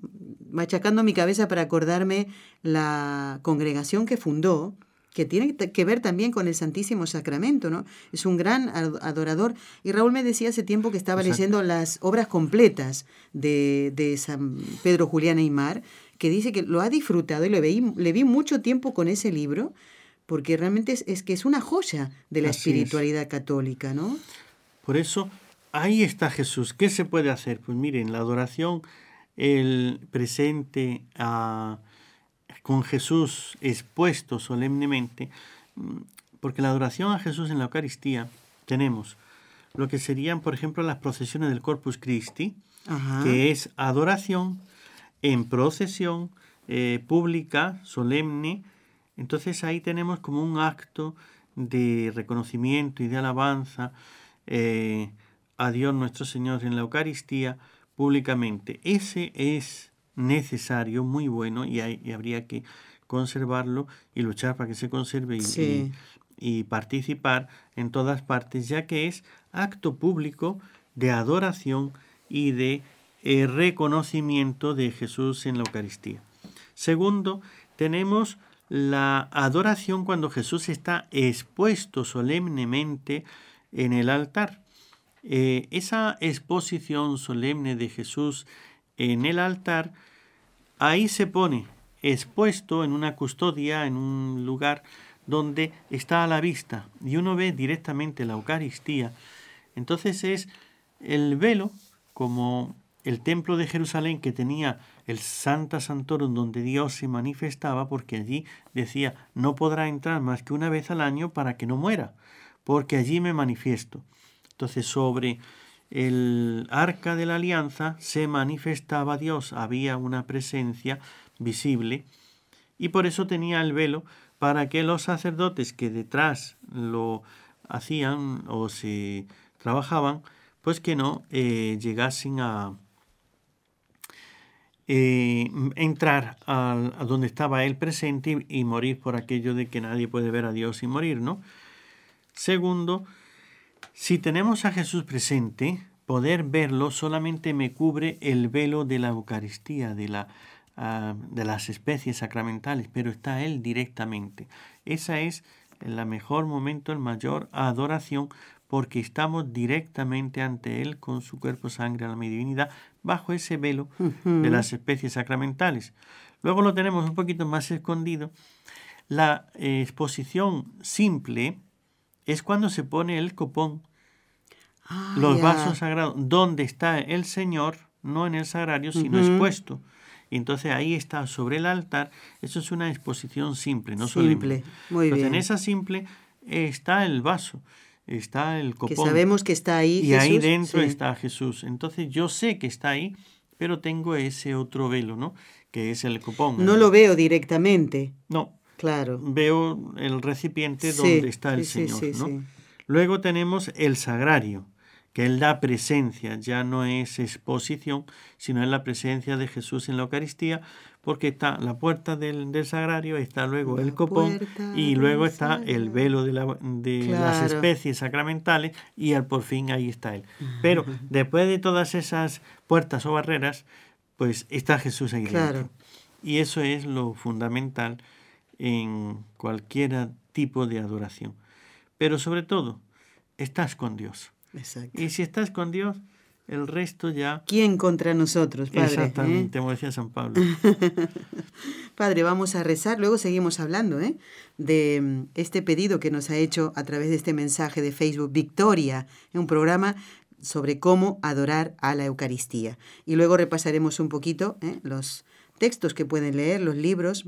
machacando mi cabeza para acordarme la congregación que fundó, que tiene que ver también con el Santísimo Sacramento, ¿no? Es un gran ad- adorador. Y Raúl me decía hace tiempo que estaba Exacto. leyendo las obras completas de, de San Pedro Julián Aymar, que dice que lo ha disfrutado y le vi, le vi mucho tiempo con ese libro, porque realmente es, es que es una joya de la Así es. espiritualidad católica, ¿no? Por eso, ahí está Jesús. ¿Qué se puede hacer? Pues miren, la adoración, el presente a- con Jesús expuesto solemnemente, mm, porque la adoración a Jesús en la Eucaristía tenemos lo que serían, por ejemplo, las procesiones del Corpus Christi, Ajá. que es adoración en procesión eh, pública, solemne. Entonces ahí tenemos como un acto de reconocimiento y de alabanza eh, a Dios nuestro Señor en la Eucaristía públicamente. Ese es necesario, muy bueno, y, hay- y habría que conservarlo y luchar para que se conserve y, Sí. y- y participar en todas partes, ya que es acto público de adoración y de eh, reconocimiento de Jesús en la Eucaristía. Segundo, tenemos la adoración cuando Jesús está expuesto solemnemente en el altar. Eh, esa exposición solemne de Jesús en el altar, ahí se pone expuesto en una custodia, en un lugar donde está a la vista y uno ve directamente la Eucaristía. Entonces es el velo como el templo de Jerusalén que tenía el Santa Santorum donde Dios se manifestaba porque allí decía no podrá entrar más que una vez al año para que no muera porque allí me manifiesto. Entonces sobre el arca de la alianza se manifestaba Dios, había una presencia visible y por eso tenía el velo para que los sacerdotes que detrás lo hacían o se trabajaban, pues que no eh, llegasen a eh, entrar a, donde estaba él presente y, y morir por aquello de que nadie puede ver a Dios y morir, ¿no? Segundo, si tenemos a Jesús presente, poder verlo solamente me cubre el velo de la Eucaristía, de, la, ah, de las especies sacramentales, pero está Él directamente. Esa es el mejor momento, el mayor adoración, porque estamos directamente ante Él con su cuerpo, sangre, alma y divinidad, bajo ese velo de las especies sacramentales. Luego lo tenemos un poquito más escondido. La eh, exposición simple es cuando se pone el copón Ah, los vasos sagrados, donde está el Señor, no en el sagrario, sino Ujú. expuesto. Y entonces ahí está sobre el altar. Eso es una exposición simple, no solemne. Simple, muy Entonces, en bien. esa simple está el vaso, está el Que copón. sabemos que está ahí y ahí dentro sí. está Jesús. Entonces yo sé que está ahí, pero tengo ese otro velo, ¿no? Que es el copón. No lo veo directamente, No, claro. veo el recipiente Sí, donde está el sí, Señor, sí, ¿no? sí. Luego tenemos el sagrario, que es la presencia, ya no es exposición, sino es la presencia de Jesús en la Eucaristía, porque está la puerta del, del sagrario, está luego el copón y luego está el velo de, la- de las especies sacramentales y al por fin ahí está Él. Pero después de todas esas puertas o barreras, pues está Jesús ahí Claro. dentro. Y eso es lo fundamental en cualquier tipo de adoración. Pero sobre todo, estás con Dios. Exacto. Y si estás con Dios, el resto ya... ¿Quién contra nosotros, Padre? Exactamente, ¿Eh? como decía San Pablo. (laughs) Padre, vamos a rezar, luego seguimos hablando ¿eh? de mm, este pedido que nos ha hecho a través de este mensaje de Facebook Victoria, en un programa sobre cómo adorar a la Eucaristía. Y luego repasaremos un poquito ¿eh? los textos que pueden leer, los libros.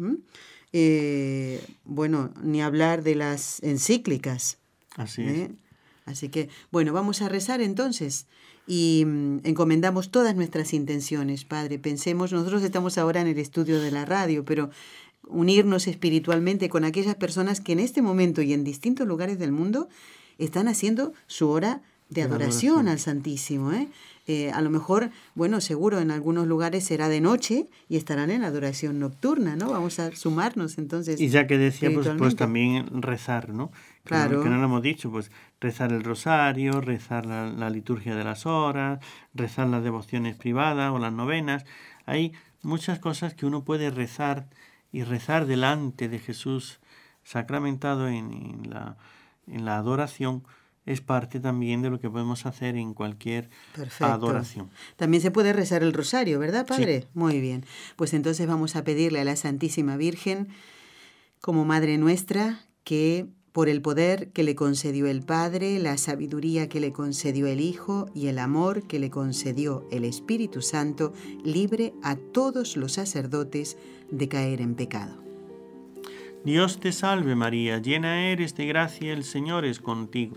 Eh, bueno, ni hablar de las encíclicas. Así es. Así que, bueno, vamos a rezar entonces y mm, encomendamos todas nuestras intenciones, Padre. Pensemos, nosotros estamos ahora en el estudio de la radio, pero unirnos espiritualmente con aquellas personas que en este momento y en distintos lugares del mundo están haciendo su hora de adoración, al Santísimo. ¿eh? Eh, a lo mejor, bueno, seguro en algunos lugares será de noche y estarán en adoración nocturna, ¿no? Vamos a sumarnos entonces. Y ya que decía, pues, pues también rezar, ¿no? Claro. Que no, lo hemos dicho, pues rezar el rosario, rezar la, la, liturgia de las horas, rezar las devociones privadas o las novenas. Hay muchas cosas que uno puede rezar y rezar delante de Jesús sacramentado en, en, la, en la adoración es parte también de lo que podemos hacer en cualquier adoración. También se puede rezar el rosario, ¿verdad, Padre? Muy bien. Pues entonces vamos a pedirle a la Santísima Virgen, como Madre nuestra, que por el poder que le concedió el Padre, la sabiduría que le concedió el Hijo y el amor que le concedió el Espíritu Santo, libre a todos los sacerdotes de caer en pecado. Dios te salve María, llena eres de gracia, el Señor es contigo.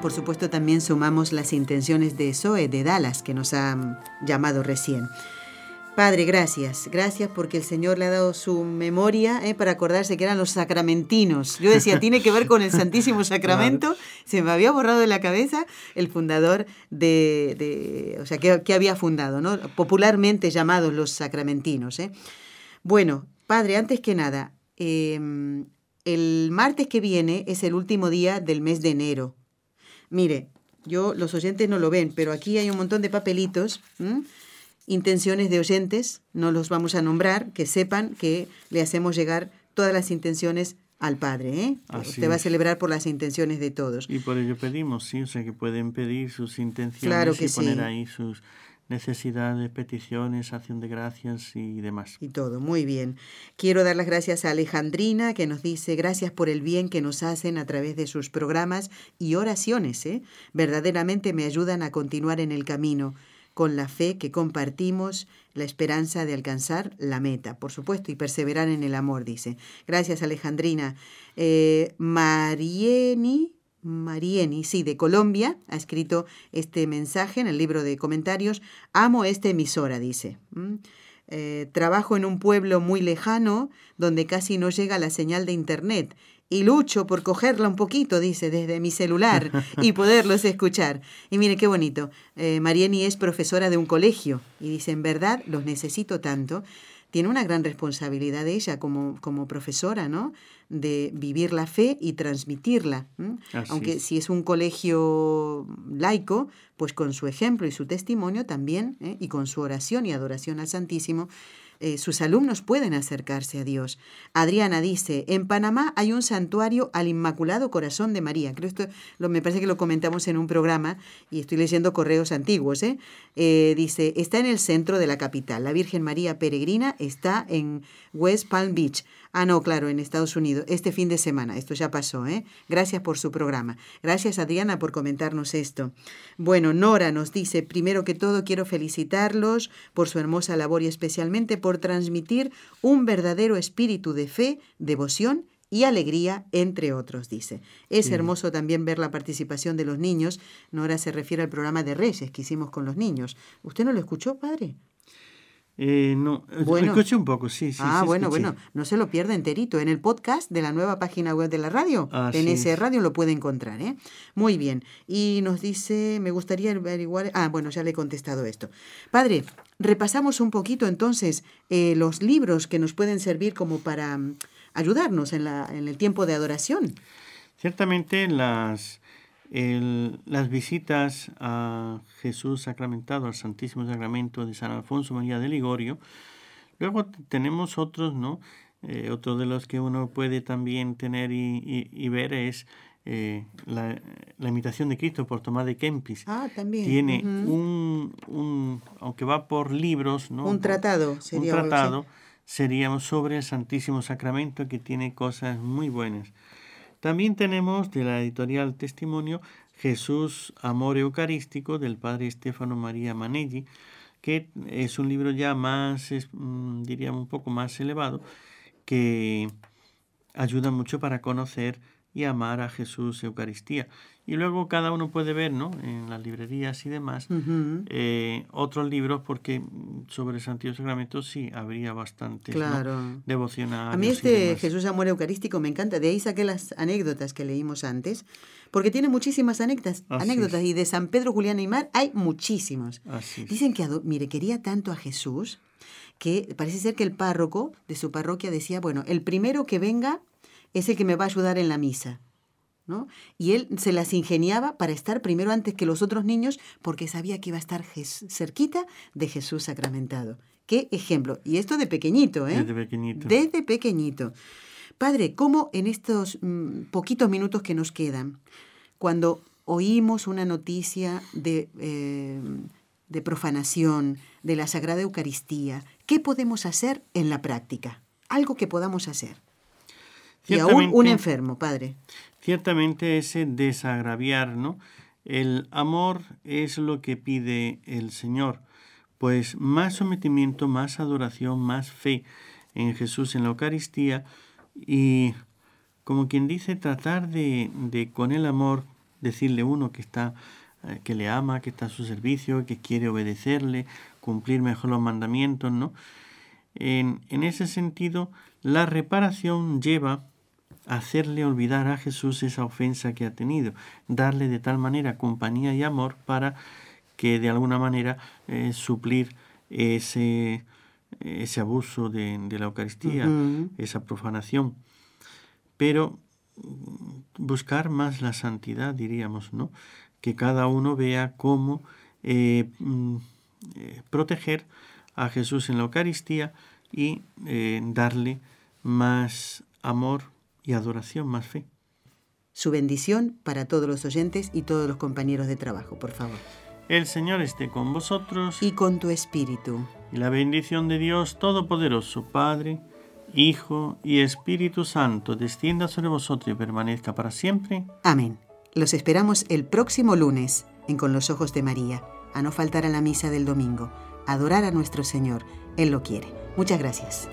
Por supuesto también sumamos las intenciones de Zoe de Dallas, que nos ha llamado recién. Padre, gracias. Gracias porque el Señor le ha dado su memoria eh, para acordarse que eran los sacramentinos. Yo decía, tiene que ver con el Santísimo (laughs) Sacramento. Se me había borrado de la cabeza el fundador de, o sea, que, había fundado, ¿no? Popularmente llamados los sacramentinos. ¿eh? Bueno, Padre, antes que nada, em, el martes que viene es el último día del mes de enero. Mire, yo, los oyentes no lo ven, pero aquí hay un montón de papelitos, intenciones de oyentes, no los vamos a nombrar, que sepan que le hacemos llegar todas las intenciones al Padre. ¿eh? Usted va a celebrar por las intenciones de todos. Y por ello pedimos, sí, o sea, que pueden pedir sus intenciones y poner ahí sus necesidades, peticiones, acción de gracias y demás. Y todo, muy bien. Quiero dar las gracias a Alejandrina que nos dice gracias por el bien que nos hacen a través de sus programas y oraciones. ¿eh? Verdaderamente me ayudan a continuar en el camino con la fe que compartimos, la esperanza de alcanzar la meta, por supuesto, y perseverar en el amor, dice. Gracias, Alejandrina. Eh, Marieni, Marieni, sí, de Colombia, ha escrito este mensaje en el libro de comentarios. Amo esta emisora, dice. Eh, trabajo en un pueblo muy lejano donde casi no llega la señal de Internet y lucho por cogerla un poquito, dice, desde mi celular y (laughs) poderlos escuchar. Y mire qué bonito. Eh, Marieni es profesora de un colegio y dice, en verdad los necesito tanto tiene una gran responsabilidad ella como, como profesora, ¿no? De vivir la fe y transmitirla. Aunque si es un colegio laico, pues con su ejemplo y su testimonio también, ¿eh? y con su oración y adoración al Santísimo, eh, sus alumnos pueden acercarse a Dios. Adriana dice, en Panamá hay un santuario al Inmaculado Corazón de María. Creo esto lo, me parece que lo comentamos en un programa y estoy leyendo correos antiguos. ¿eh? Eh, dice, está en el centro de la capital. La Virgen María Peregrina está en West Palm Beach. Ah, no, claro, en Estados Unidos, este fin de semana. Esto ya pasó, ¿eh? Gracias por su programa. Gracias, Adriana, por comentarnos esto. Bueno, Nora nos dice, primero que todo quiero felicitarlos por su hermosa labor y especialmente por transmitir un verdadero espíritu de fe, devoción y alegría, entre otros, dice. Es hermoso también ver la participación de los niños. Nora se refiere al programa de Reyes que hicimos con los niños. ¿Usted no lo escuchó, padre? Eh, no, eh, bueno, escuché un poco, sí, sí. Ah, bueno, bueno, no se lo pierda enterito. En el podcast de la nueva página web de la radio, en ese radio lo puede encontrar. ¿eh? Muy bien. Y nos dice, me gustaría averiguar. Ah, bueno, ya le he contestado esto. Padre, repasamos un poquito entonces eh, los libros que nos pueden servir como para mm, ayudarnos en, la, en el tiempo de adoración. Ciertamente las las visitas a Jesús sacramentado, al Santísimo Sacramento de San Alfonso María de Ligorio. Luego tenemos otros, ¿no? Eh, otro de los que uno puede también tener y, ver es eh, la, imitación de Cristo por Tomás de Kempis. Ah, también. Tiene un, un, aunque va por libros, ¿no? Un tratado, sería. Un tratado, seríamos sobre el Santísimo Sacramento que tiene cosas muy buenas. También tenemos de la editorial Testimonio Jesús, Amor Eucarístico del padre Estefano María Manelli, que es un libro ya más, mm, diríamos, un poco más elevado, que ayuda mucho para conocer y amar a Jesús Eucaristía. Y luego cada uno puede ver, ¿no? En las librerías y demás, eh, otros libros, porque sobre el Santísimo Sacramento sí habría bastantes claro. devocionales. A mí este Jesús Amor Eucarístico me encanta. De ahí saqué las anécdotas que leímos antes, porque tiene muchísimas anécdotas. anécdotas y de San Pedro, Julián y Mar hay muchísimos. Dicen que, mire, quería tanto a Jesús que parece ser que el párroco de su parroquia decía, bueno, el primero que venga es el que me va a ayudar en la misa. Y él se las ingeniaba para estar primero antes que los otros niños porque sabía que iba a estar cerquita de Jesús sacramentado. Qué ejemplo. Y esto de pequeñito, ¿eh? Desde pequeñito. Desde pequeñito. Padre, ¿cómo en estos mm, poquitos minutos que nos quedan, cuando oímos una noticia de, eh, de profanación, de la Sagrada Eucaristía, ¿qué podemos hacer en la práctica? Algo que podamos hacer. Y aún un enfermo, Padre ciertamente ese desagraviar, ¿no? El amor es lo que pide el Señor, pues más sometimiento, más adoración, más fe en Jesús en la Eucaristía y como quien dice tratar de, de con el amor decirle uno que está eh, que le ama, que está a su servicio, que quiere obedecerle, cumplir mejor los mandamientos, ¿no? En, en ese sentido, la reparación lleva hacerle olvidar a Jesús esa ofensa que ha tenido, darle de tal manera compañía y amor para que de alguna manera eh, suplir ese, ese abuso de, la Eucaristía, esa profanación. Pero mm, buscar más la santidad, diríamos, ¿no? Que cada uno vea cómo eh, mm, eh, proteger a Jesús en la Eucaristía y darle más amor, y adoración más fe. Su bendición para todos los oyentes y todos los compañeros de trabajo, por favor. El Señor esté con vosotros. Y con tu espíritu. Y la bendición de Dios Todopoderoso, Padre, Hijo y Espíritu Santo, descienda sobre vosotros y permanezca para siempre. Amén. Los esperamos el próximo lunes en Con los Ojos de María, a no faltar a la misa del domingo, adorar a nuestro Señor. Él lo quiere. Muchas gracias.